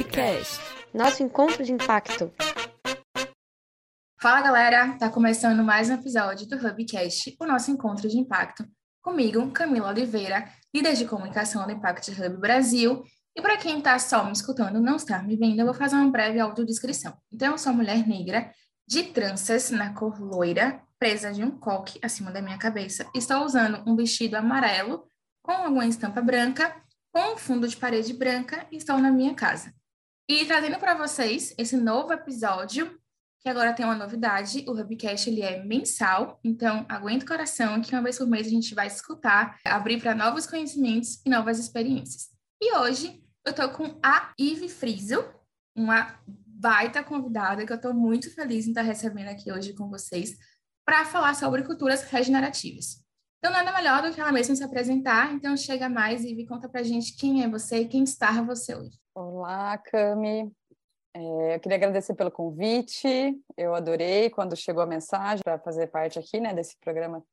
Hubcast, nosso encontro de impacto. Fala galera, tá começando mais um episódio do Hubcast, o nosso encontro de impacto. Comigo, Camila Oliveira, líder de comunicação do Impact Hub Brasil. E para quem está só me escutando, não está me vendo, eu vou fazer uma breve audiodescrição. Então, eu sou mulher negra, de tranças na cor loira, presa de um coque acima da minha cabeça. Estou usando um vestido amarelo com alguma estampa branca, com um fundo de parede branca e estou na minha casa. E trazendo para vocês esse novo episódio, que agora tem uma novidade, o Hubcast ele é mensal, então aguenta o coração que uma vez por mês a gente vai escutar, abrir para novos conhecimentos e novas experiências. E hoje eu estou com a Ive Friso, uma baita convidada que eu estou muito feliz em estar recebendo aqui hoje com vocês para falar sobre culturas regenerativas. Então, nada melhor do que ela mesma se apresentar. Então, chega mais e conta pra gente quem é você e quem está você hoje. Olá, Cami. É, eu queria agradecer pelo convite. Eu adorei quando chegou a mensagem para fazer parte aqui, né, desse programa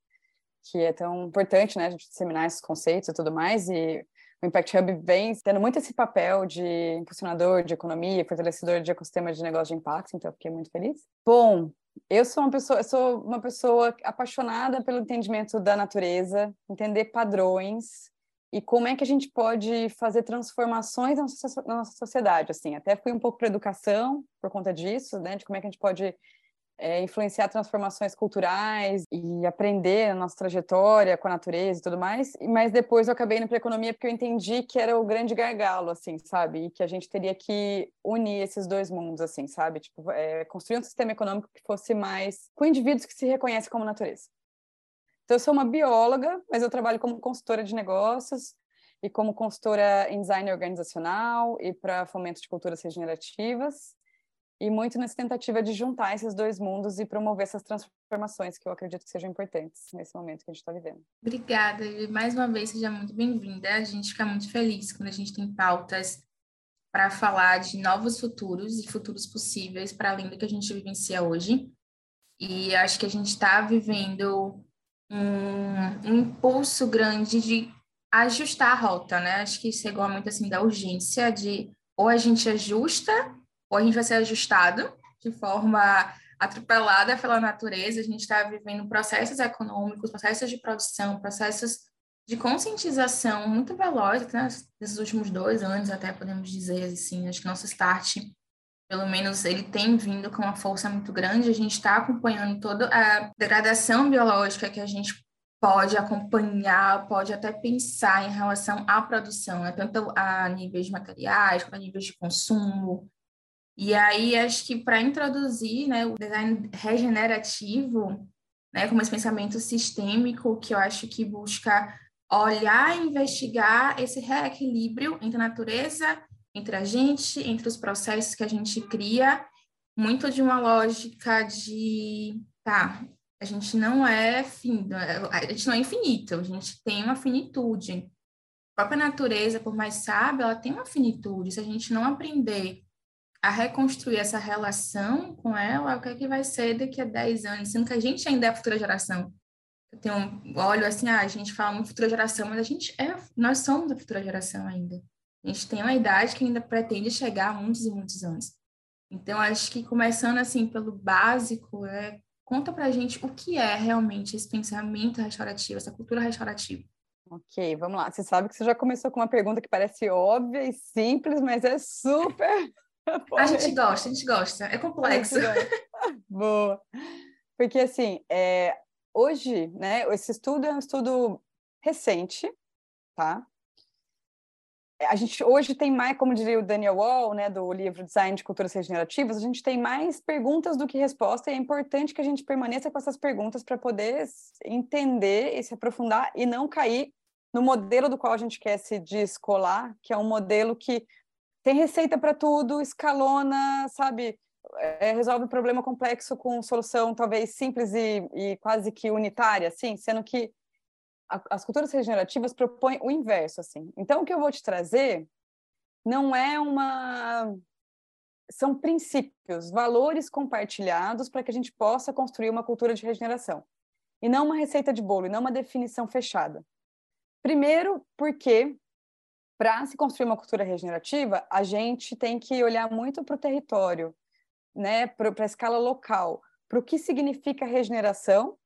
que é tão importante, né, a gente disseminar esses conceitos e tudo mais. E o Impact Hub vem tendo muito esse papel de impulsionador de economia, fortalecedor de ecossistema de negócio de impacto, então eu fiquei muito feliz. Bom, eu sou uma pessoa, sou uma pessoa apaixonada pelo entendimento da natureza, entender padrões e como é que a gente pode fazer transformações na nossa, na nossa sociedade, assim. Até fui um pouco para educação por conta disso, né, de como é que a gente pode é, influenciar transformações culturais e aprender a nossa trajetória com a natureza e tudo mais. Mas depois eu acabei indo para economia porque eu entendi que era o grande gargalo, assim, sabe? E que a gente teria que unir esses dois mundos, assim, sabe? Tipo, é, construir um sistema econômico que fosse mais com indivíduos que se reconhecem como natureza. Então, eu sou uma bióloga, mas eu trabalho como consultora de negócios e como consultora em design organizacional e para fomento de culturas regenerativas e muito nessa tentativa de juntar esses dois mundos e promover essas transformações que eu acredito que sejam importantes nesse momento que a gente está vivendo. Obrigada, e mais uma vez seja muito bem-vinda. A gente fica muito feliz quando a gente tem pautas para falar de novos futuros e futuros possíveis para além do que a gente vivencia hoje. E acho que a gente está vivendo um, um impulso grande de ajustar a rota, né? Acho que chegou muito assim da urgência de ou a gente ajusta ou a gente vai ser ajustado de forma atropelada pela natureza, a gente está vivendo processos econômicos, processos de produção, processos de conscientização muito velozes, né? nesses últimos dois anos, até podemos dizer assim, acho que nosso start, pelo menos, ele tem vindo com uma força muito grande, a gente está acompanhando toda a degradação biológica que a gente pode acompanhar, pode até pensar em relação à produção, né? tanto a níveis materiais, quanto a níveis de consumo, e aí, acho que para introduzir né, o design regenerativo, né, como esse pensamento sistêmico, que eu acho que busca olhar e investigar esse reequilíbrio entre a natureza, entre a gente, entre os processos que a gente cria, muito de uma lógica de, tá, a gente não é fim, a gente não é infinito, a gente tem uma finitude. A própria natureza, por mais sábia, ela tem uma finitude. Se a gente não aprender a reconstruir essa relação com ela, o que é que vai ser daqui a 10 anos, sendo que a gente ainda é a futura geração. Eu tenho olho assim, ah, a gente fala muito futura geração, mas a gente é, nós somos a futura geração ainda. A gente tem uma idade que ainda pretende chegar a muitos e muitos anos. Então, acho que começando assim pelo básico, é, conta pra gente o que é realmente esse pensamento restaurativo, essa cultura restaurativa. Ok, vamos lá. Você sabe que você já começou com uma pergunta que parece óbvia e simples, mas é super a gente gosta, a gente gosta. É complexo. Boa. Porque, assim, é, hoje, né, esse estudo é um estudo recente, tá? A gente hoje tem mais, como diria o Daniel Wall, né, do livro Design de Culturas Regenerativas, a gente tem mais perguntas do que respostas, e é importante que a gente permaneça com essas perguntas para poder entender e se aprofundar e não cair no modelo do qual a gente quer se descolar, que é um modelo que tem receita para tudo, escalona, sabe? É, resolve problema complexo com solução talvez simples e, e quase que unitária, assim, sendo que a, as culturas regenerativas propõem o inverso, assim. Então, o que eu vou te trazer não é uma são princípios, valores compartilhados para que a gente possa construir uma cultura de regeneração. E não uma receita de bolo, e não uma definição fechada. Primeiro, porque para se construir uma cultura regenerativa, a gente tem que olhar muito para o território, né, para a escala local, para o que significa regeneração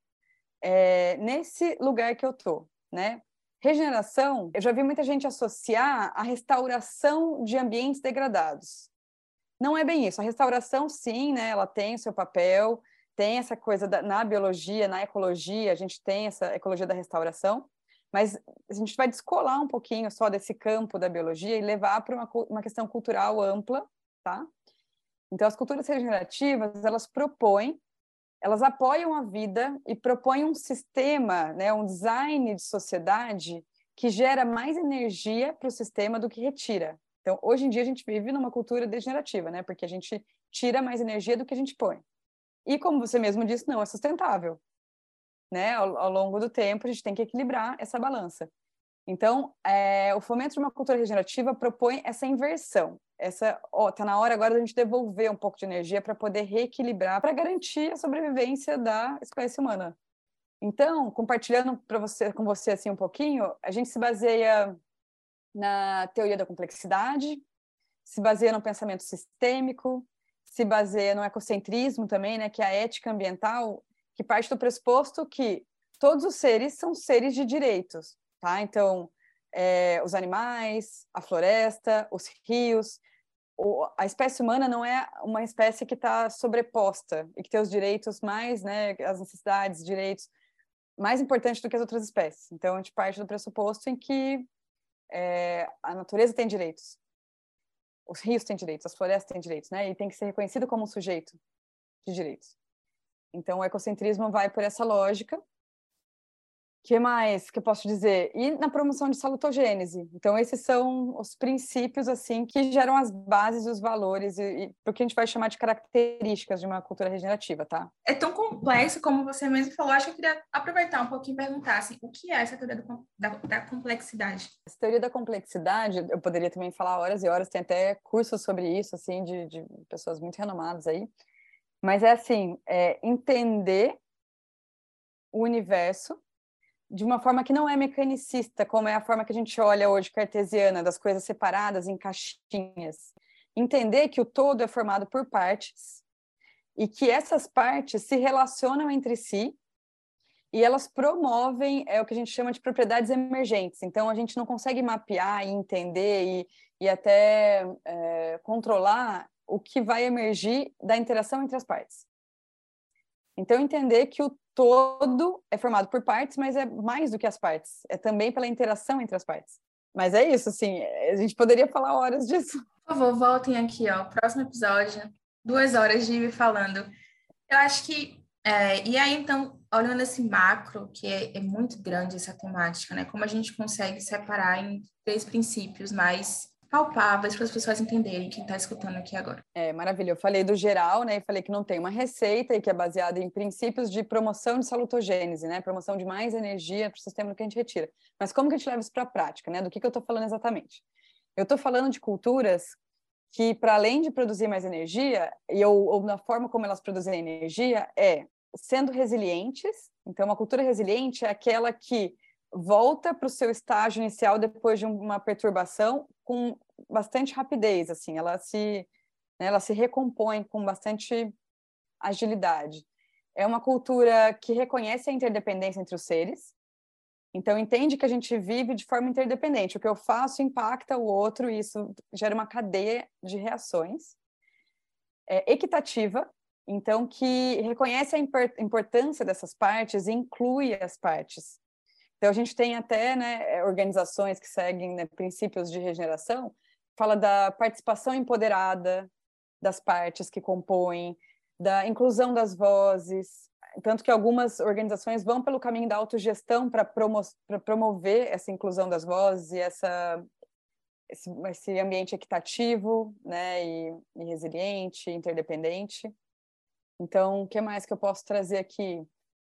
é, nesse lugar que eu tô, né? Regeneração, eu já vi muita gente associar a restauração de ambientes degradados. Não é bem isso. A restauração, sim, né, ela tem o seu papel, tem essa coisa da, na biologia, na ecologia, a gente tem essa ecologia da restauração, mas a gente vai descolar um pouquinho só desse campo da biologia e levar para uma, uma questão cultural ampla, tá? Então, as culturas regenerativas, elas propõem, elas apoiam a vida e propõem um sistema, né, um design de sociedade que gera mais energia para o sistema do que retira. Então, hoje em dia, a gente vive numa cultura degenerativa, né? Porque a gente tira mais energia do que a gente põe. E, como você mesmo disse, não é sustentável. Né? Ao, ao longo do tempo, a gente tem que equilibrar essa balança. Então, é, o fomento de uma cultura regenerativa propõe essa inversão. Essa, ó, tá na hora agora da gente devolver um pouco de energia para poder reequilibrar, para garantir a sobrevivência da espécie humana. Então, compartilhando para você, com você assim um pouquinho, a gente se baseia na teoria da complexidade, se baseia no pensamento sistêmico, se baseia no ecocentrismo também, né, que é a ética ambiental, que parte do pressuposto que todos os seres são seres de direitos, tá? Então, é, os animais, a floresta, os rios, o, a espécie humana não é uma espécie que está sobreposta e que tem os direitos mais, né, as necessidades, direitos mais importantes do que as outras espécies. Então, a gente parte do pressuposto em que é, a natureza tem direitos, os rios têm direitos, as florestas têm direitos, né? E tem que ser reconhecido como um sujeito de direitos. Então, o ecocentrismo vai por essa lógica. que mais que eu posso dizer? E na promoção de salutogênese. Então, esses são os princípios assim que geram as bases, os valores e, e o que a gente vai chamar de características de uma cultura regenerativa, tá? É tão complexo como você mesmo falou. Acho que eu queria aproveitar um pouquinho e perguntar assim, o que é essa teoria do, da, da complexidade? Essa teoria da complexidade, eu poderia também falar horas e horas. Tem até cursos sobre isso, assim, de, de pessoas muito renomadas aí. Mas é assim, é entender o universo de uma forma que não é mecanicista, como é a forma que a gente olha hoje cartesiana, das coisas separadas em caixinhas. Entender que o todo é formado por partes e que essas partes se relacionam entre si e elas promovem é o que a gente chama de propriedades emergentes. Então a gente não consegue mapear e entender e, e até é, controlar o que vai emergir da interação entre as partes. Então entender que o todo é formado por partes, mas é mais do que as partes, é também pela interação entre as partes. Mas é isso, assim, a gente poderia falar horas disso. Por favor, voltem aqui, ó, próximo episódio, duas horas de ir falando. Eu acho que, é, e aí então, olhando esse macro, que é, é muito grande essa temática, né, como a gente consegue separar em três princípios mais palpáveis para as pessoas entenderem quem está escutando aqui agora. É, maravilha. Eu falei do geral, né? E falei que não tem uma receita e que é baseada em princípios de promoção de salutogênese, né? Promoção de mais energia para o sistema que a gente retira. Mas como que a gente leva isso para a prática, né? Do que, que eu estou falando exatamente? Eu estou falando de culturas que, para além de produzir mais energia, e ou, ou na forma como elas produzem energia, é sendo resilientes. Então, uma cultura resiliente é aquela que volta para o seu estágio inicial depois de uma perturbação com bastante rapidez, assim, ela se, né, ela se recompõe com bastante agilidade. É uma cultura que reconhece a interdependência entre os seres, então entende que a gente vive de forma interdependente. O que eu faço impacta o outro e isso gera uma cadeia de reações. É equitativa, então que reconhece a importância dessas partes e inclui as partes. Então, a gente tem até né, é, organizações que seguem né, princípios de regeneração, fala da participação empoderada das partes que compõem, da inclusão das vozes, tanto que algumas organizações vão pelo caminho da autogestão para promo promover essa inclusão das vozes e essa, esse, esse ambiente equitativo né, e, e resiliente, interdependente. Então, o que mais que eu posso trazer aqui?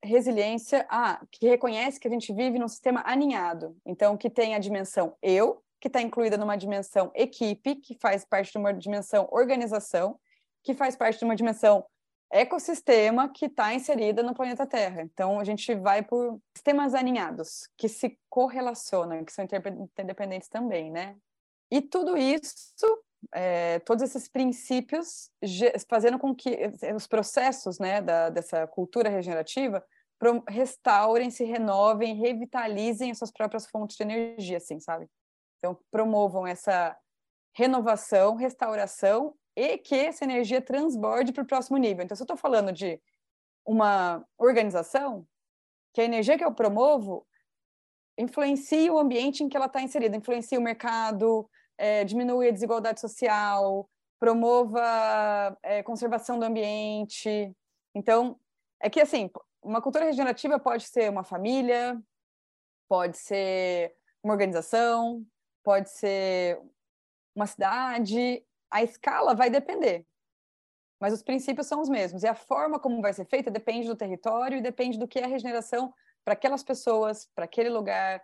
Resiliência, ah, que reconhece que a gente vive num sistema aninhado. Então, que tem a dimensão eu, que está incluída numa dimensão equipe, que faz parte de uma dimensão organização, que faz parte de uma dimensão ecossistema que está inserida no planeta Terra. Então, a gente vai por sistemas aninhados, que se correlacionam, que são interdependentes também, né? E tudo isso, é, todos esses princípios, fazendo com que os processos né, da, dessa cultura regenerativa restaurem, se renovem, revitalizem as suas próprias fontes de energia, assim, sabe? Então, promovam essa renovação, restauração e que essa energia transborde para o próximo nível. Então, se eu estou falando de uma organização, que a energia que eu promovo influencia o ambiente em que ela está inserida, influencia o mercado, é, diminui a desigualdade social, promova é, conservação do ambiente. Então, é que assim, uma cultura regenerativa pode ser uma família, pode ser uma organização, pode ser uma cidade, a escala vai depender. Mas os princípios são os mesmos. E a forma como vai ser feita depende do território e depende do que é regeneração para aquelas pessoas, para aquele lugar,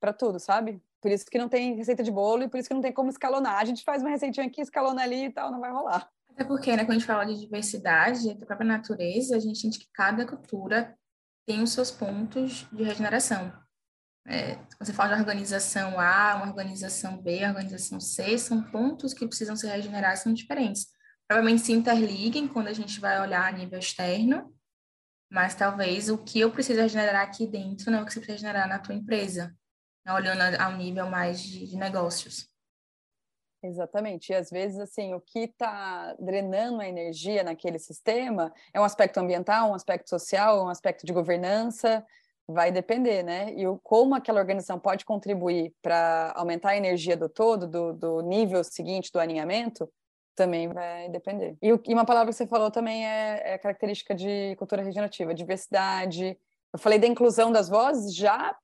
para tudo, sabe? Por isso que não tem receita de bolo e por isso que não tem como escalonar. A gente faz uma receitinha aqui, escalona ali e tal, não vai rolar. Até porque, né, quando a gente fala de diversidade, da própria natureza, a gente sente que cada cultura tem os seus pontos de regeneração. É, você fala de organização A, uma organização B, uma organização C, são pontos que precisam se regenerar, são diferentes. Provavelmente se interliguem quando a gente vai olhar a nível externo, mas talvez o que eu preciso regenerar aqui dentro não é o que você precisa regenerar na tua empresa? Olhando ao nível mais de, de negócios. Exatamente. E às vezes, assim, o que está drenando a energia naquele sistema é um aspecto ambiental, um aspecto social, um aspecto de governança, vai depender, né? E o, como aquela organização pode contribuir para aumentar a energia do todo, do, do, nível seguinte do alinhamento, também vai depender. E, e uma palavra que você falou também é, é característica de cultura regenerativa, diversidade. Eu falei da inclusão das vozes já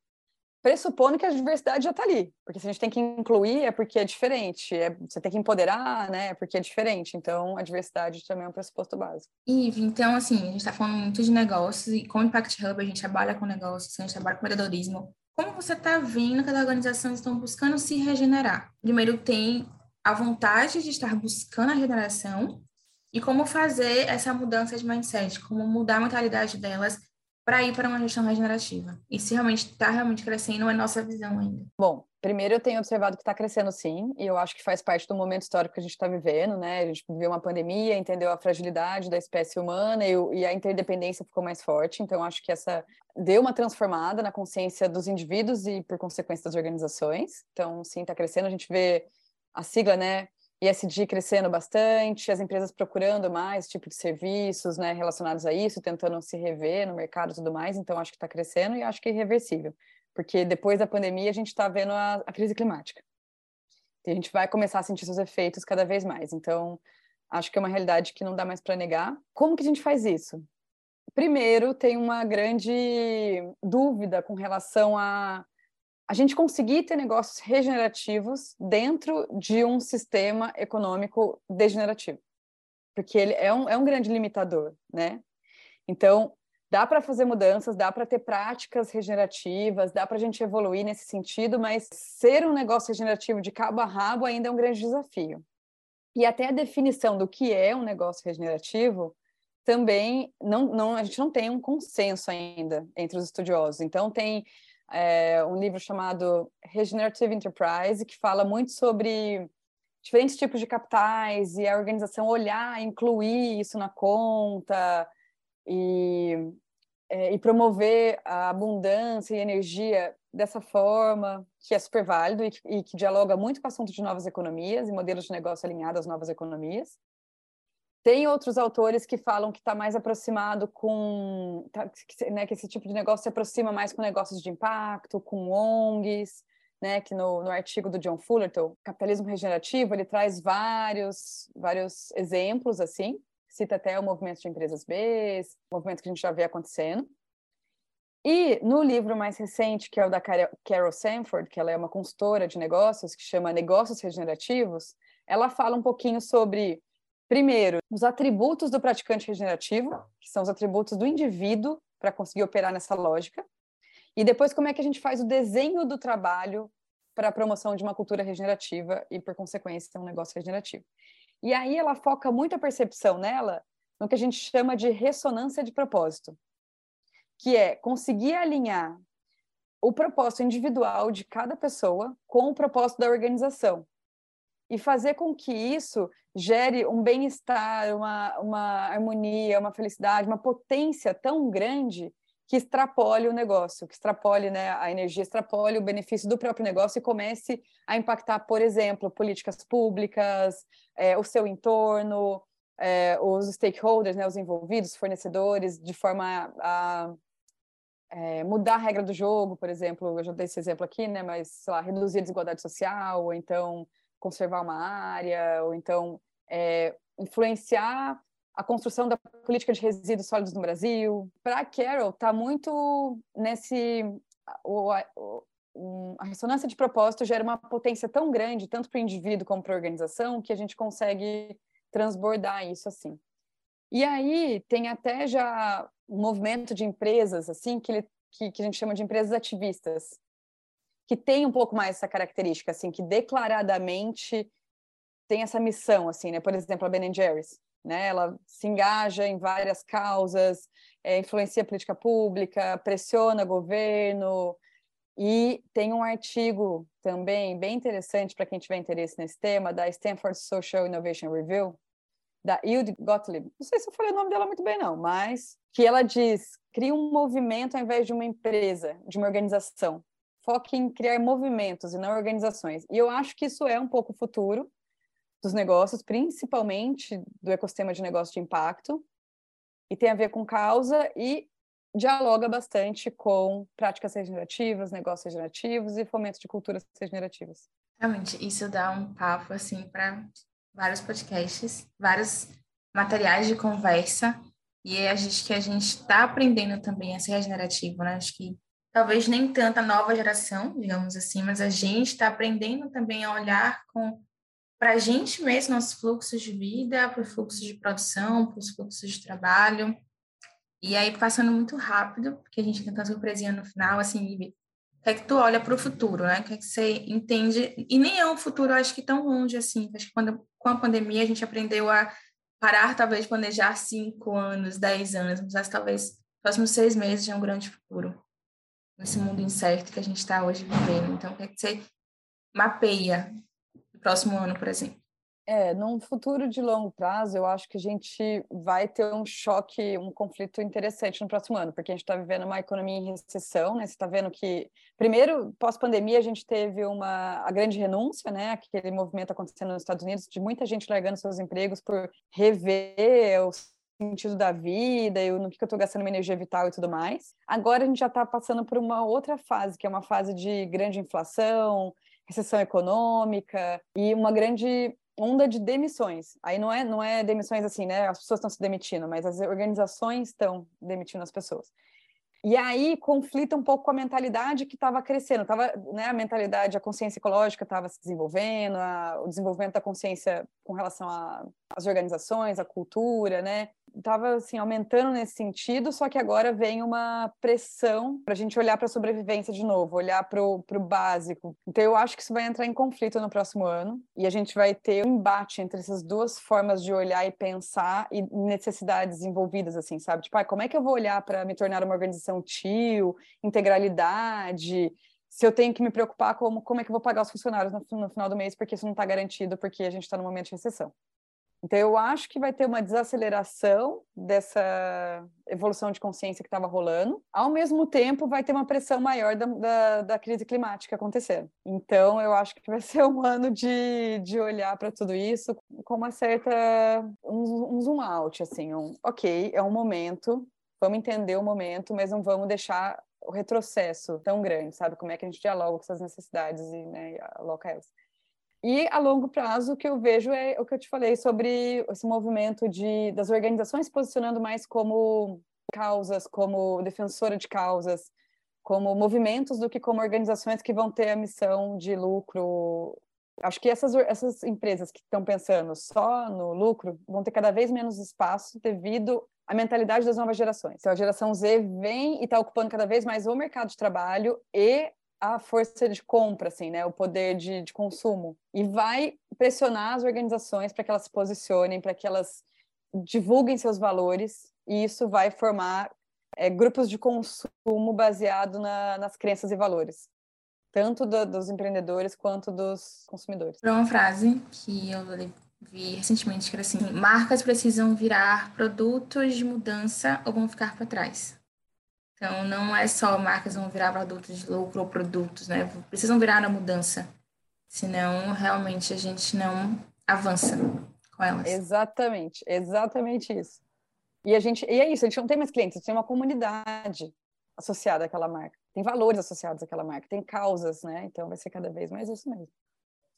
pressupondo que a diversidade já está ali. Porque se a gente tem que incluir, é porque é diferente. É, você tem que empoderar, né? É porque é diferente. Então, a diversidade também é um pressuposto básico. Ive, então, assim, a gente está falando muito de negócios e com o Impact Hub a gente trabalha com negócios, a gente trabalha com empreendedorismo. Como você está vendo que as organizações estão buscando se regenerar? Primeiro, tem a vontade de estar buscando a regeneração e como fazer essa mudança de mindset, como mudar a mentalidade delas para ir para uma gestão regenerativa? E se realmente está realmente crescendo, é nossa visão ainda. Bom, primeiro eu tenho observado que está crescendo sim, e eu acho que faz parte do momento histórico que a gente está vivendo, né? A gente viveu uma pandemia, entendeu a fragilidade da espécie humana e, e a interdependência ficou mais forte, então acho que essa deu uma transformada na consciência dos indivíduos e, por consequência, das organizações. Então, sim, está crescendo. A gente vê a sigla, né? ESG crescendo bastante, as empresas procurando mais tipo de serviços né, relacionados a isso, tentando se rever no mercado e tudo mais, então acho que está crescendo e acho que é irreversível, porque depois da pandemia a gente está vendo a, a, crise climática. E a gente vai começar a sentir seus efeitos cada vez mais, então acho que é uma realidade que não dá mais para negar. Como que a gente faz isso? Primeiro, tem uma grande dúvida com relação a a gente conseguir ter negócios regenerativos dentro de um sistema econômico degenerativo. Porque ele é um, é um grande limitador, né? Então, dá para fazer mudanças, dá para ter práticas regenerativas, dá para a gente evoluir nesse sentido, mas ser um negócio regenerativo de cabo a rabo ainda é um grande desafio. E até a definição do que é um negócio regenerativo também não, não a gente não tem um consenso ainda entre os estudiosos. Então tem é, um livro chamado Regenerative Enterprise, que fala muito sobre diferentes tipos de capitais e a organização olhar, incluir isso na conta e, é, e promover a abundância e energia dessa forma, que é super válido e que, e que dialoga muito com o assunto de novas economias e modelos de negócio alinhados às novas economias. Tem outros autores que falam que está mais aproximado com, tá, que, né, que esse tipo de negócio se aproxima mais com negócios de impacto, com ONGs, né, que no, no artigo do John Fullerton, Capitalismo Regenerativo, ele traz vários, vários exemplos, assim, cita até o movimento de empresas B, movimento que a gente já vê acontecendo. E no livro mais recente, que é o da Carol Sanford, que ela é uma consultora de negócios, que chama Negócios Regenerativos, ela fala um pouquinho sobre Primeiro, os atributos do praticante regenerativo, que são os atributos do indivíduo para conseguir operar nessa lógica. E depois, como é que a gente faz o desenho do trabalho para a promoção de uma cultura regenerativa e, por consequência, um negócio regenerativo. E aí ela foca muito a percepção nela no que a gente chama de ressonância de propósito, que é conseguir alinhar o propósito individual de cada pessoa com o propósito da organização e fazer com que isso gere um bem-estar, uma, uma harmonia, uma felicidade, uma potência tão grande que extrapole o negócio, que extrapole né, a energia, extrapole o benefício do próprio negócio e comece a impactar, por exemplo, políticas públicas, é, o seu entorno, é, os stakeholders, né, os envolvidos, fornecedores, de forma a, é, mudar a regra do jogo, por exemplo, eu já dei esse exemplo aqui, né, mas, sei lá, reduzir a desigualdade social, ou então conservar uma área, ou então é, influenciar a construção da política de resíduos sólidos no Brasil. Para Carol, está muito nesse. O, o, a ressonância de propósito gera uma potência tão grande, tanto para o indivíduo como para a organização, que a gente consegue transbordar isso assim. E aí tem até já um movimento de empresas assim que, ele, que, que a gente chama de empresas ativistas, que tem um pouco mais essa característica, assim, que declaradamente tem essa missão, assim, né? Por exemplo, a Ben Jerry's, né? Ela se engaja em várias causas, é, influencia a política pública, pressiona governo, e tem um artigo também bem interessante para quem tiver interesse nesse tema, da Stanford Social Innovation Review, da Hilde Gottlieb. Não sei se eu falei o nome dela muito bem, não, mas que ela diz: cria um movimento ao invés de uma empresa, de uma organização foque em criar movimentos e não organizações. E eu acho que isso é um pouco o futuro dos negócios, principalmente do ecossistema de negócio de impacto, e tem a ver com causa e dialoga bastante com práticas regenerativas, negócios regenerativos e fomento de culturas regenerativas. Realmente, isso dá um papo assim para vários podcasts, vários materiais de conversa, e é a gente que a gente está aprendendo também a ser regenerativo, né? Acho que talvez nem tanta nova geração, digamos assim, mas a gente está aprendendo também a olhar com para a gente mesmo, nossos fluxos de vida, para os fluxos de produção, para os fluxos de trabalho. E aí, passando muito rápido, porque a gente tem tanta surpresinha no final, assim, o que é que tu olha para o futuro, né? O que é que você entende? E nem é um futuro, acho que tão longe assim. Acho que quando, com a pandemia a gente aprendeu a parar, talvez, planejar cinco anos, dez anos, mas talvez próximos seis meses já é um grande futuro nesse mundo incerto que a gente está hoje vivendo. Então, o que, você mapeia no próximo ano, por exemplo? É, num futuro de longo prazo, eu acho que a gente vai ter um choque, um conflito interessante no próximo ano, porque a gente está vivendo uma economia em recessão, né? Você está vendo que, primeiro, pós-pandemia, a gente teve uma a grande renúncia, né? Aquele movimento acontecendo nos Estados Unidos de muita gente largando seus empregos por rever os sentido da vida e no que eu estou gastando minha energia vital e tudo mais. Agora a gente já está passando por uma outra fase, que é uma fase de grande inflação, recessão econômica e uma grande onda de demissões. Aí não é não é demissões assim, né? As pessoas estão se demitindo, mas as organizações estão demitindo as pessoas. E aí conflita um pouco com a mentalidade que estava crescendo, tava, né, a mentalidade, a consciência ecológica estava se desenvolvendo, a, o desenvolvimento da consciência com relação às organizações, à cultura, né? Estava assim aumentando nesse sentido, só que agora vem uma pressão para a gente olhar para a sobrevivência de novo, olhar para o básico. Então eu acho que isso vai entrar em conflito no próximo ano e a gente vai ter um embate entre essas duas formas de olhar e pensar e necessidades envolvidas, assim, sabe? Tipo, ah, como é que eu vou olhar para me tornar uma organização tio, integralidade? Se eu tenho que me preocupar como como é que eu vou pagar os funcionários no, no final do mês, porque isso não está garantido, porque a gente está no momento de recessão. Então, eu acho que vai ter uma desaceleração dessa evolução de consciência que estava rolando. Ao mesmo tempo, vai ter uma pressão maior da, da, da, crise climática acontecendo. Então, eu acho que vai ser um ano de, de olhar para tudo isso com uma certa. Um, um zoom out, assim. Um, ok, é um momento, vamos entender o momento, mas não vamos deixar o retrocesso tão grande, sabe? Como é que a gente dialoga com essas necessidades e né, aloca elas. E a longo prazo, o que eu vejo é o que eu te falei sobre esse movimento de, das organizações posicionando mais como causas, como defensora de causas, como movimentos do que como organizações que vão ter a missão de lucro. Acho que essas, essas empresas que estão pensando só no lucro vão ter cada vez menos espaço devido à mentalidade das novas gerações. Então, a geração Z vem e está ocupando cada vez mais o mercado de trabalho e a força de compra, assim, né? O poder de, de consumo. E vai pressionar as organizações para que elas se posicionem, para que elas divulguem seus valores e isso vai formar é, grupos de consumo baseado na, nas crenças e valores, tanto do, dos empreendedores quanto dos consumidores. Uma frase que eu vi recentemente que era assim: marcas precisam virar produtos de mudança ou vão ficar para trás. Então, não é só marcas vão virar produtos de lucro ou produtos, né? Precisam virar na mudança. Senão, realmente, a gente não avança com elas. Exatamente, exatamente isso. E a gente, e é isso, a gente não tem mais clientes, a gente tem uma comunidade associada àquela marca. Tem valores associados àquela marca, tem causas, né? Então vai ser cada vez mais isso mesmo.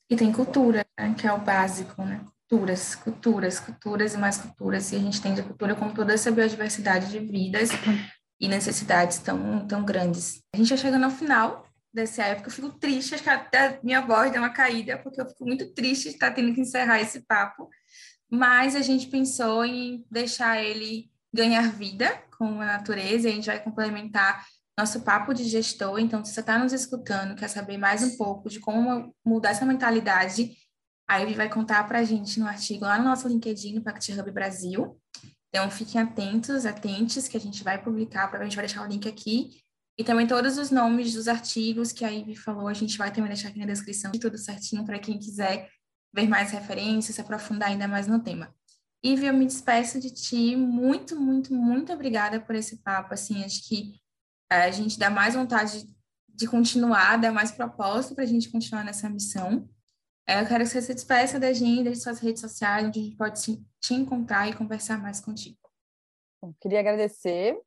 E tem cultura, né? que é o básico, né? Culturas, culturas, culturas e mais culturas. E a gente tem a cultura como toda essa biodiversidade de vidas e necessidades tão, tão grandes. A gente já chegando ao final dessa época, eu fico triste, acho que até minha voz deu uma caída, porque eu fico muito triste de estar tendo que encerrar esse papo mas a gente pensou em deixar ele ganhar vida com a natureza, e a gente vai complementar nosso papo de gestor. Então, se você está nos escutando, quer saber mais um pouco de como mudar essa mentalidade, aí ele vai contar para a gente no artigo lá no nosso LinkedIn, no Pact Hub Brasil. Então, fiquem atentos, atentes, que a gente vai publicar, a gente vai deixar o link aqui. E também todos os nomes dos artigos que a Ivy falou, a gente vai também deixar aqui na descrição, tudo certinho para quem quiser ver mais referências, se aprofundar ainda mais no tema. Ivy, eu me despeço de ti. Muito, muito, muito obrigada por esse papo. Assim, acho que a gente dá mais vontade de continuar, dá mais propósito para a gente continuar nessa missão. É, eu quero que você se despeça da gente, das suas redes sociais, onde a gente pode te encontrar e conversar mais contigo. Bom, queria agradecer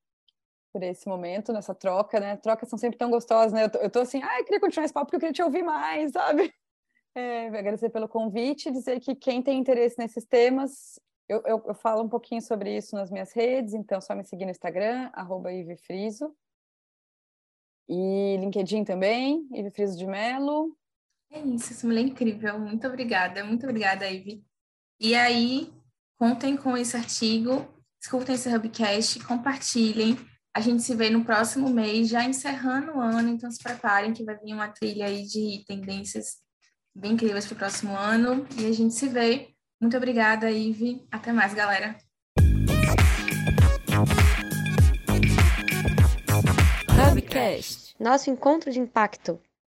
por esse momento, nessa troca, né? Trocas são sempre tão gostosas, né? Eu tô, eu tô assim, ah, eu queria continuar esse papo porque eu queria te ouvir mais, sabe? É, agradecer pelo convite, dizer que quem tem interesse nesses temas, eu, eu, eu, falo um pouquinho sobre isso nas minhas redes, então só me seguir no Instagram, arroba Friso. E LinkedIn também, Ive Friso de Melo. É isso, essa mulher é incrível. Muito obrigada, muito obrigada, Ive. E aí, contem com esse artigo, escutem esse Hubcast, compartilhem. A gente se vê no próximo mês, já encerrando o ano, então se preparem que vai vir uma trilha aí de tendências bem incríveis para o próximo ano. E a gente se vê. Muito obrigada, Ive. Até mais, galera. Hubcast. Nosso encontro de impacto.